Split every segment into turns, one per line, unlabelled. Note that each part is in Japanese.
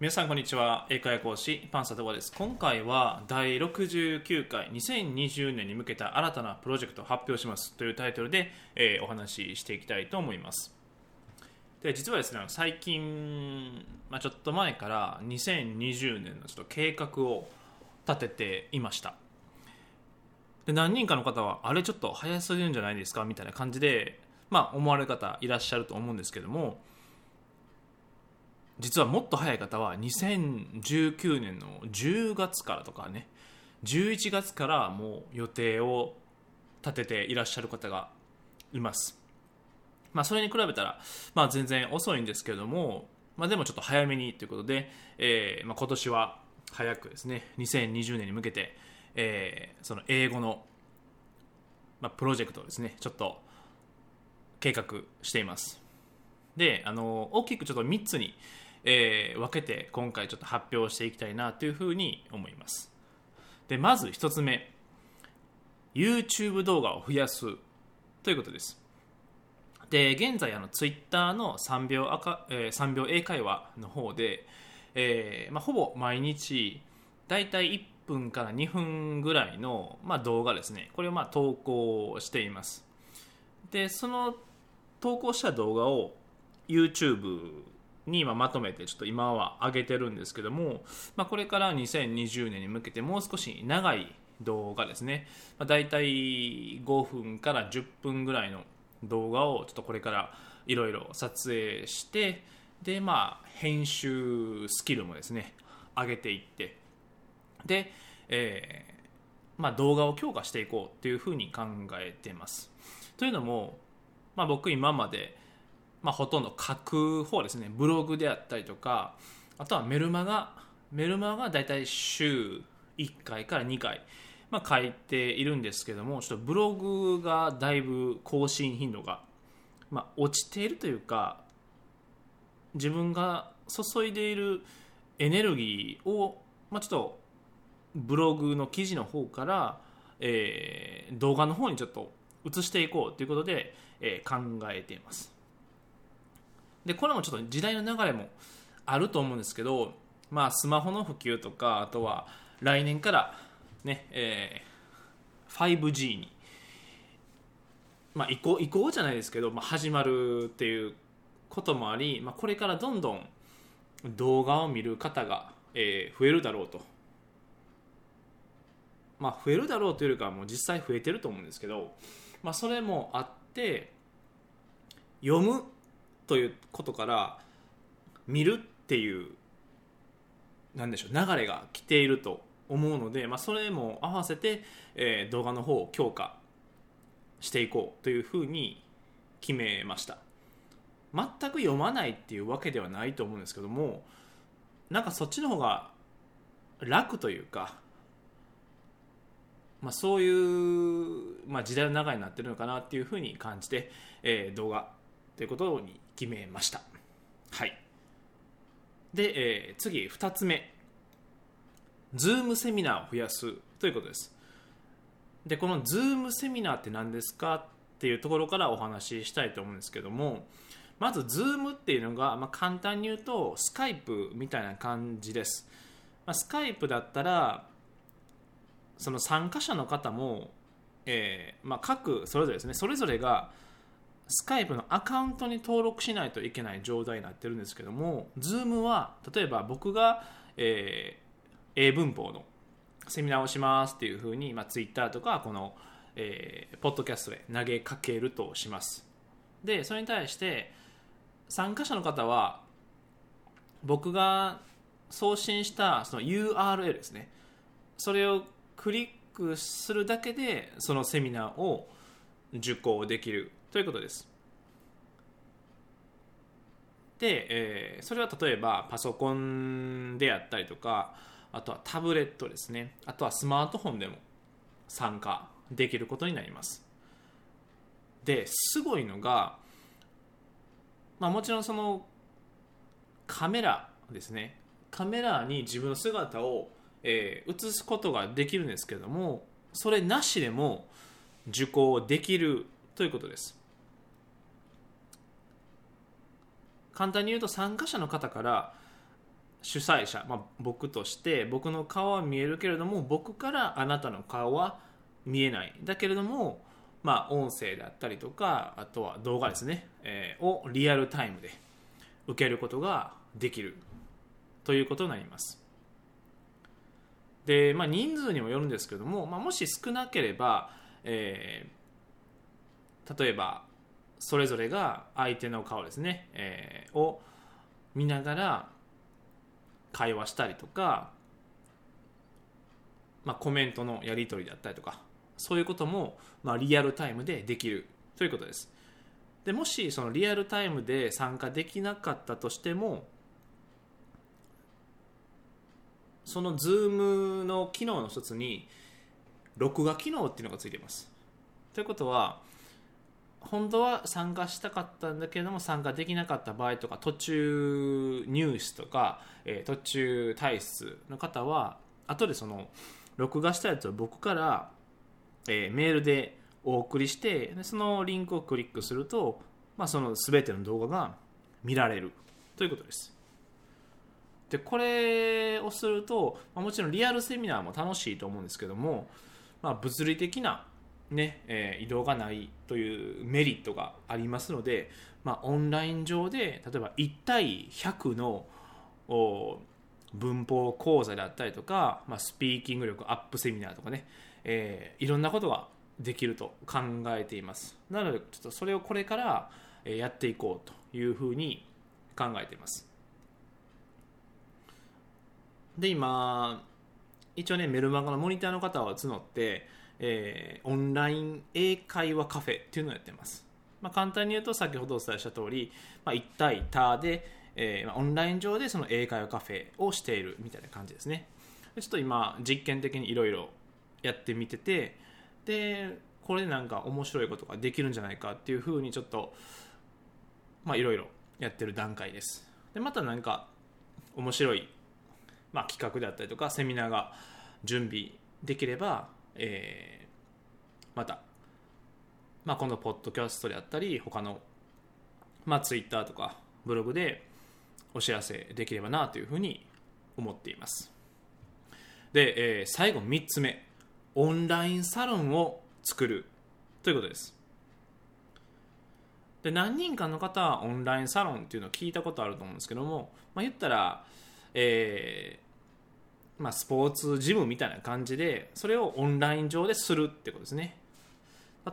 皆さんこんにちは。英会話講師パンサトバです。今回は第69回2020年に向けた新たなプロジェクトを発表します。というタイトルで、えーお話ししていきたいと思います。で実はですね最近、まあ、ちょっと前から2020年のちょっと計画を立てていました。で何人かの方はあれちょっと早すぎるんじゃないですか？みたいな感じで、まあ、思われる方いらっしゃると思うんですけども実はもっと早い方は2019年の10月からとかね。11月からもう予定を立てていらっしゃる方がいます。まあそれに比べたら、まあ、全然遅いんですけども、まあ、でもちょっと早めにということで、えーまあ、今年は早くですね2020年に向けて、えーその英語の、まあ、プロジェクトをですねちょっと計画しています。であの大きくちょっと3つに、えー分けて今回ちょっと発表していきたいなというふうに思います。でまず1つ目。YouTube 動画を増やすということです。で現在あの Twitter の3秒赤、えー3秒英会話の方で、えーまあ、ほぼ毎日だいたい1分から2分ぐらいの、まあ、動画ですね。これをまあ投稿しています。でその投稿した動画を YouTube に今まとめてちょっと今は上げてるんですけども、まあ、これから2020年に向けてもう少し長い動画ですね、まあ、大体5分から10分ぐらいの動画をちょっとこれからいろいろ撮影してでまあ編集スキルもですね上げていってで、えーまあ、動画を強化していこうっていうふうに考えてます。というのも、まあ、僕今まで、まあ、ほとんど書く方ですね。ブログであったりとかあとはメルマガ。メルマガがだいたい週1回から2回、まあ、書いているんですけどもちょっとブログがだいぶ更新頻度が、まあ、落ちているというか自分が注いでいるエネルギーを、まあ、ちょっとブログの記事の方から、えー動画の方にちょっと移していこうということで、えー考えています。でこれもちょっと時代の流れもあると思うんですけど、まあ、スマホの普及とかあとは来年からね、えー 5G に、まあ、移行移行じゃないですけど、まあ、始まるっていうこともあり、まあ、これからどんどん動画を見る方が、えー増えるだろうと。まあ増えるだろうというよりかはもう実際増えてると思うんですけど、まあ、それもあって読むということから見るっていうなんでしょう流れが来ていると思うので、まあ、それも合わせて、えー動画の方を強化していこうというふうに決めました。全く読まないっていうわけではないと思うんですけどもなんかそっちの方が楽というかまあ、そういう、まあ、時代の流れになってるのかなっていうふうに感じて、えー動画ということに決めました。はい。で、えー次、2つ目。ズームセミナーを増やすということです。で、このズームセミナーって何ですかっていうところからお話ししたいと思うんですけども、まず、ズームっていうのが、まあ、簡単に言うと、スカイプみたいな感じです。まあ、スカイプだったら、その参加者の方も、えーまあ、各それぞれですねそれぞれがスカイプのアカウントに登録しないといけない状態になってるんですけども Zoom は例えば僕が、えー英文法のセミナーをしますっていうふうに、まあ、Twitter とかこの、えーポッドキャストで投げかけるとします。でそれに対して参加者の方は僕が送信したその URL ですね。それをクリックするだけでそのセミナーを受講できる。ということです。で、えーそれは例えばパソコンであったりとかあとはタブレットですね。あとはスマートフォンでも参加できることになります。ですごいのが、まあ、もちろんそのカメラですね。カメラに自分の姿を、えー映すことができるんですけれどもそれなしでも受講できるということです。簡単に言うと参加者の方から主催者、まあ、僕として僕の顔は見えるけれども僕からあなたの顔は見えない。だけれども、まあ、音声であったりとかあとは動画ですね、えー、をリアルタイムで受けることができる。ということになります。で、まあ、人数にもよるんですけども、まあ、もし少なければ、えー、例えばそれぞれが相手の顔ですね、えー、を見ながら会話したりとか、まあ、コメントのやり取りだったりとかそういうことも、まあ、リアルタイムでできるということです。でもしそのリアルタイムで参加できなかったとしてもその Zoom の機能の一つに録画機能っていうのがついています。ということは本当は参加したかったんだけれども参加できなかった場合とか途中入室とか、えー、途中退出の方は後でその録画したやつを僕から、えー、メールでお送りしてそのリンクをクリックすると、まあ、その全ての動画が見られる。ということです。でこれをすると、まあ、もちろんリアルセミナーも楽しいと思うんですけども、まあ、物理的なねえー、移動がないというメリットがありますので、まあ、オンライン上で例えば1対100の文法講座であったりとか、まあ、スピーキング力アップセミナーとかね、えー、いろんなことができると考えています。なのでちょっとそれをこれからやっていこうというふうに考えています。で今一応ねメルマガのモニターの方を募ってえー、オンライン英会話カフェっていうのをやってます。まあ、簡単に言うと先ほどお伝えした通り、まあ、1対多で、えーま、オンライン上でその英会話カフェをしているみたいな感じですね。ちょっと今実験的にいろいろやってみててでこれでなんか面白いことができるんじゃないかっていうふうにちょっとまあいろいろやってる段階ですでまた何か面白い、まあ、企画であったりとかセミナーが準備できればえー、また、まあ、このポッドキャストであったり他の、まあ、ツイッターとかブログでお知らせできればなというふうに思っています。で、えー、最後3つ目。オンラインサロンを作るということです。で何人かの方はオンラインサロンっていうのを聞いたことあると思うんですけども、まあ、言ったら、えー、まあ、スポーツジムみたいな感じでそれをオンライン上でするってことですね。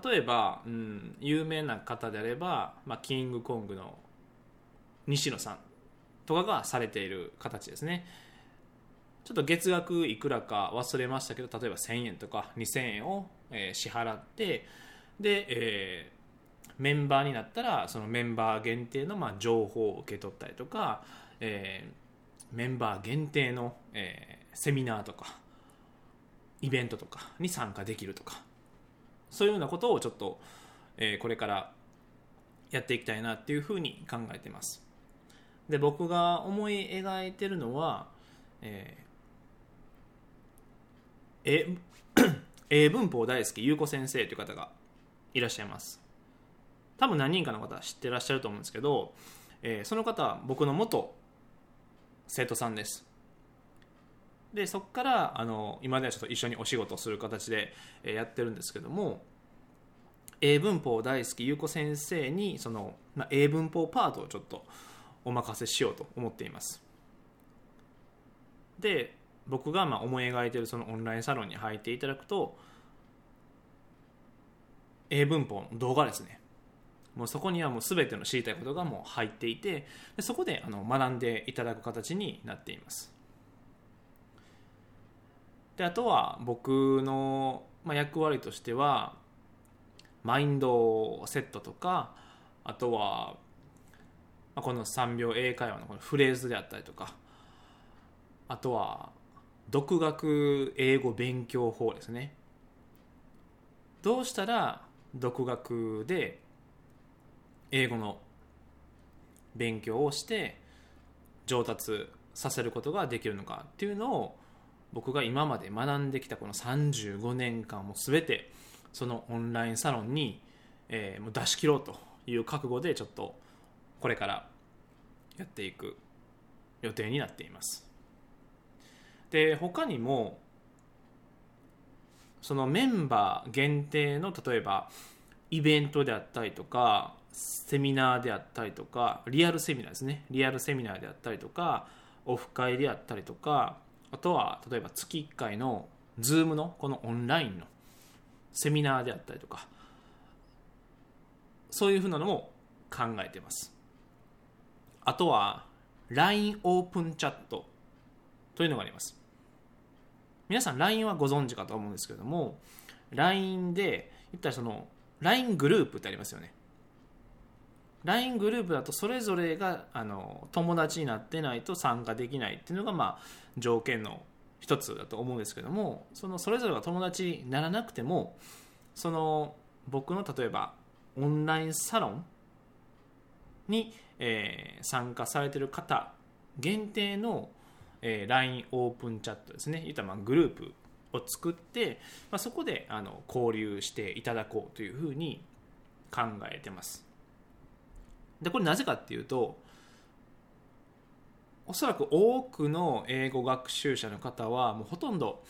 例えば、うん、有名な方であれば、まあ、キングコングの西野さんとかがされている形ですね。ちょっと月額いくらか忘れましたけど例えば1000円とか2000円を、え、支払ってで、えー、メンバーになったらそのメンバー限定のまあ情報を受け取ったりとか、えー、メンバー限定の、えー、セミナーとかイベントとかに参加できるとかそういうようなことをちょっと、えー、これからやっていきたいなっていうふうに考えてます。で僕が思い描いてるのは、えー、英文法大好き優子先生という方がいらっしゃいます。多分何人かの方知ってらっしゃると思うんですけど、えー、その方は僕の元生徒さんです。でそこからあの今ではちょっと一緒にお仕事をする形で、やってるんですけども英文法大好き優子先生にその、まあ、英文法パートをちょっとお任せしようと思っています。で僕がまあ思い描いてるそのオンラインサロンに入っていただくと英文法の動画ですね。もうそこにはもう全ての知りたいことがもう入っていてでそこであの学んでいただく形になっています。であとは僕の、まあ、役割としてはマインドセットとかあとは、この3秒英会話のこのフレーズであったりとかあとは独学英語勉強法ですね。どうしたら独学で英語の勉強をして上達させることができるのかっていうのを僕が今まで学んできたこの35年間も全てそのオンラインサロンに、えー、もう出し切ろうという覚悟でちょっとこれからやっていく予定になっています。で他にもそのメンバー限定の例えばイベントであったりとかセミナーであったりとかリアルセミナーですね。リアルセミナーであったりとかオフ会であったりとかあとは例えば月1回の Zoom のこのオンラインのセミナーであったりとかそういうふうなのも考えてます。あとは LINE オープンチャットというのがあります。皆さん LINE はご存知かと思うんですけれども LINE で言ったらその LINE グループってありますよね。LINE グループだとそれぞれがあの友達になってないと参加できないっていうのがまあ条件の一つだと思うんですけどもそのそれぞれが友達にならなくてもその僕の例えばオンラインサロンに、えー、参加されてる方限定の、えー、LINE オープンチャットですね。言ったらまあグループを作って、まあ、そこであの交流していただこうというふうに考えてます。でこれなぜかっていうとおそらく多くの英語学習者の方はもうほとんど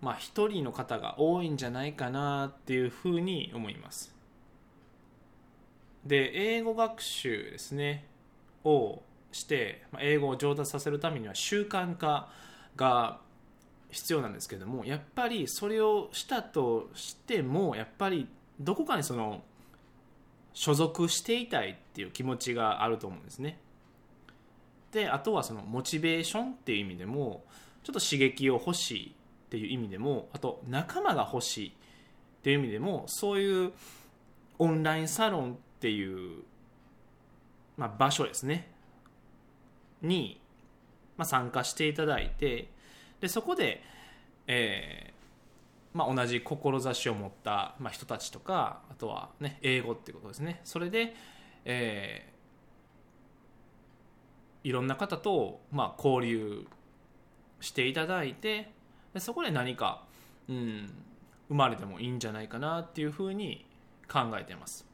まあ一人の方が多いんじゃないかなっていうふうに思います。で英語学習ですねをして英語を上達させるためには習慣化が必要なんですけどもやっぱりそれをしたとしてもやっぱりどこかにその所属していたいっていう気持ちがあると思うんですね。であとはそのモチベーションっていう意味でもちょっと刺激を欲しいっていう意味でもあと仲間が欲しいっていう意味でもそういうオンラインサロンっていう、まあ、場所ですね。に、まあ、参加していただいてでそこで、えまあ、同じ志を持った、まあ、人たちとかあとは、ね、英語っていうことですね。それで、えー、いろんな方と、まあ、交流していただいてでそこで何か、うん、生まれてもいいんじゃないかなっていうふうに考えてます、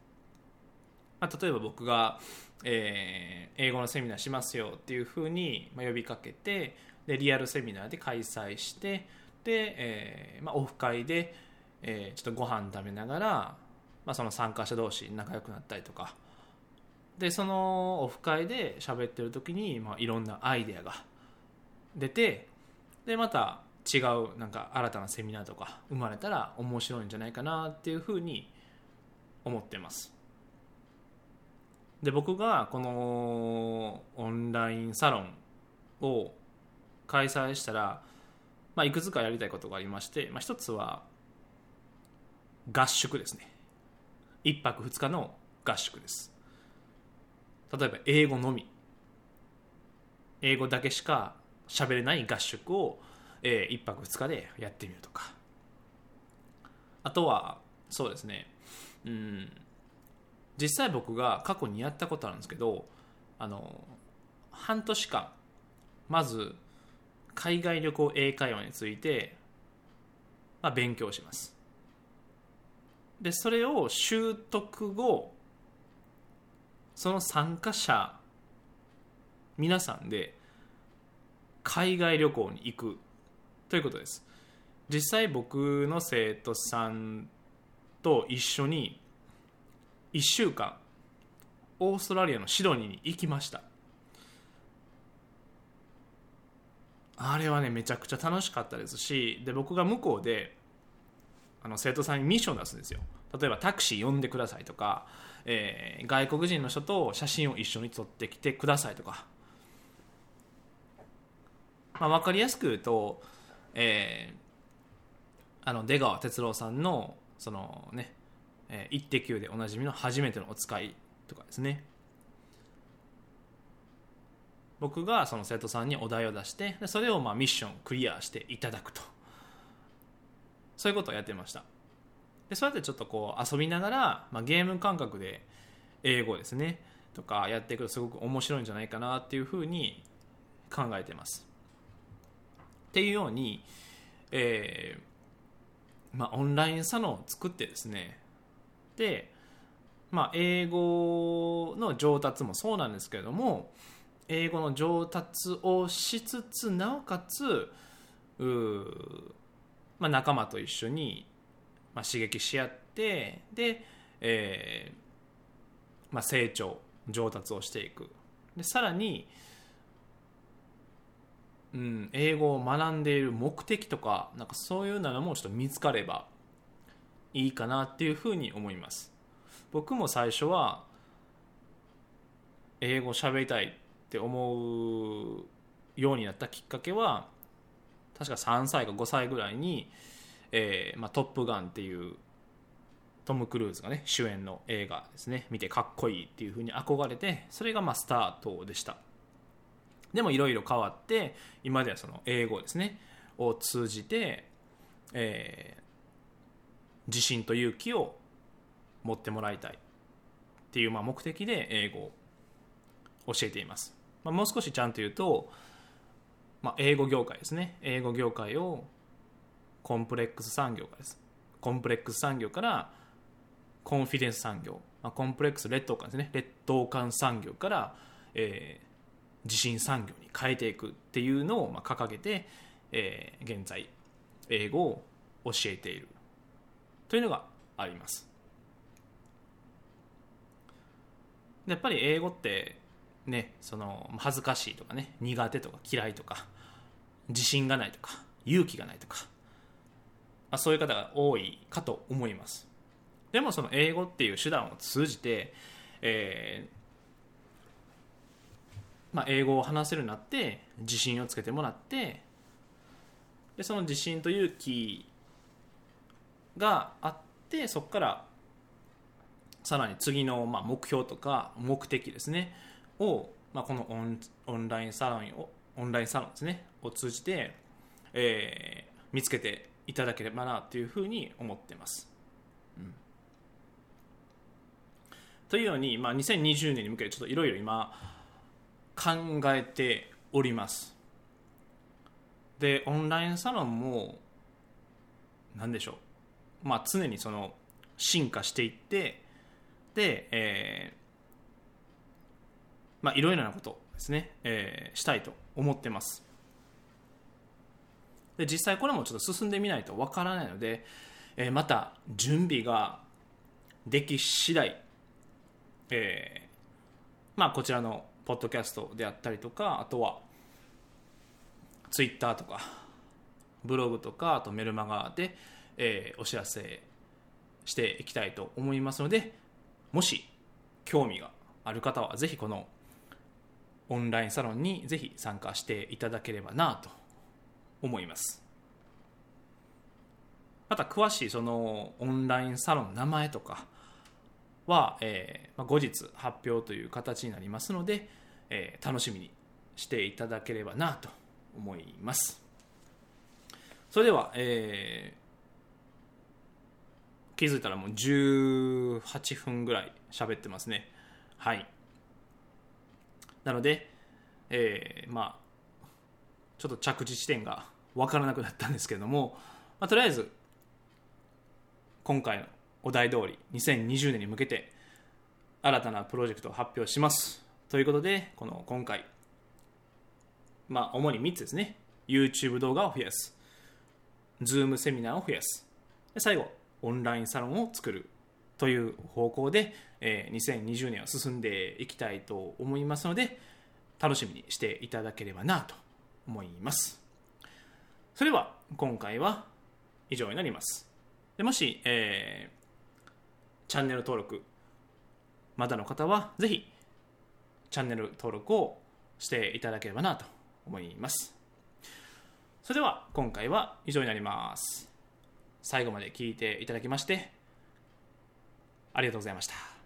まあ、例えば僕が、えー、英語のセミナーしますよっていうふうに、まあ、呼びかけてでリアルセミナーで開催してで、えーまあ、オフ会で、えー、ちょっとご飯食べながら、まあ、その参加者同士仲良くなったりとか。でそのオフ会で喋ってる時に、まあ、いろんなアイデアが出てでまた違うなんか新たなセミナーとか生まれたら面白いんじゃないかなっていうふうに思ってます。で僕がこのオンラインサロンを開催したら、まあ、いくつかやりたいことがありまして、まあ、一つは合宿ですね。1泊2日の合宿です。例えば英語のみ。英語だけしか喋れない合宿を、えー、1泊2日でやってみるとか。あとはそうですね。うん。実際僕が過去にやったことあるんですけどあの半年間まず海外旅行英会話について、まあ、勉強します。でそれを習得後その参加者皆さんで海外旅行に行くということです。実際僕の生徒さんと一緒に1週間オーストラリアのシドニーに行きました。あれはねめちゃくちゃ楽しかったですしで僕が向こうであの生徒さんにミッションを出すんですよ例えばタクシー呼んでくださいとか、えー、外国人の人と写真を一緒に撮ってきてくださいとか、まあ、分かりやすく言うと、えー、あの出川哲朗さんのそのね「え、イッテ Q!」でおなじみの「初めてのお使い」とかですね僕がその生徒さんにお題を出してでそれをまあミッションクリアしていただくと。そういうことをやってました。でそうやってちょっとこう遊びながら、まあ、ゲーム感覚で英語ですねとかやっていくとすごく面白いんじゃないかなっていうふうに考えてます。っていうように、えーまあ、オンラインサロンを作ってですねで、まあ、英語の上達もそうなんですけれども英語の上達をしつつなおかつ、まあ、仲間と一緒に、まあ、刺激し合ってで、えーまあ、成長上達をしていく。でさらに、うん、英語を学んでいる目的とかなんかそういうのもちょっと見つかればいいかなっていうふうに思います。僕も最初は英語喋りたいって思うようになったきっかけは確か3歳か5歳ぐらいに「えーまあ、トップガン」っていうトム・クルーズがね主演の映画ですね。見てかっこいいっていうふうに憧れてそれがまあスタートでした。でもいろいろ変わって今ではその英語ですね。を通じて、えー自信と勇気を持ってもらいたいっていうまあ目的で英語を教えています、まあ、もう少しちゃんと言うと、まあ、英語業界ですね。英語業界をコンプレックス産業からです。コンプレックス産業からコンフィデンス産業、まあ、コンプレックス劣等感ですね。劣等感産業から、えー自信産業に変えていくっていうのをまあ掲げて、えー現在英語を教えている。というのがあります。やっぱり英語ってねその恥ずかしいとかね苦手とか嫌いとか自信がないとか勇気がないとか、まあ、そういう方が多いかと思います。でもその英語っていう手段を通じて、えーまあ、英語を話せるようになって自信をつけてもらってでその自信と勇気があってそこからさらに次のまあ目標とか目的ですね。を、まあ、このオンオンラインサロンをオンラインサロンですねを通じて、えー見つけていただければなというふうに思ってます。うんというように、まあ、2020年に向けてちょっといろいろ今考えております。でオンラインサロンも何でしょうまあ、常にその進化していってで、えーまあ、いろいろなことですね、えーしたいと思ってます。で実際これもちょっと進んでみないとわからないので、えーまた準備ができ次第、えーまあ、こちらのポッドキャストであったりとかあとはツイッターとかブログとかあとメルマガで、えーお知らせしていきたいと思いますのでもし興味がある方はぜひこのオンラインサロンにぜひ参加していただければなと思います。また詳しいそのオンラインサロンの名前とかは、えー後日発表という形になりますので、えー楽しみにしていただければなと思います。それでは、えー気づいたらもう18分ぐらい喋ってますね。はい。なので、えーまあちょっと着地地点が分からなくなったんですけれども、まあ、とりあえず今回のお題通り2020年に向けて新たなプロジェクトを発表します。ということでこの今回まあ主に3つですね。YouTube 動画を増やす。Zoom セミナーを増やす。で最後オンラインサロンを作る。という方向で、えー2020年は進んでいきたいと思いますので楽しみにしていただければなと思います。それでは今回は以上になります。でもし、えーチャンネル登録まだの方はぜひチャンネル登録をしていただければなと思います。それでは今回は以上になります。最後まで聞いていただきましてありがとうございました。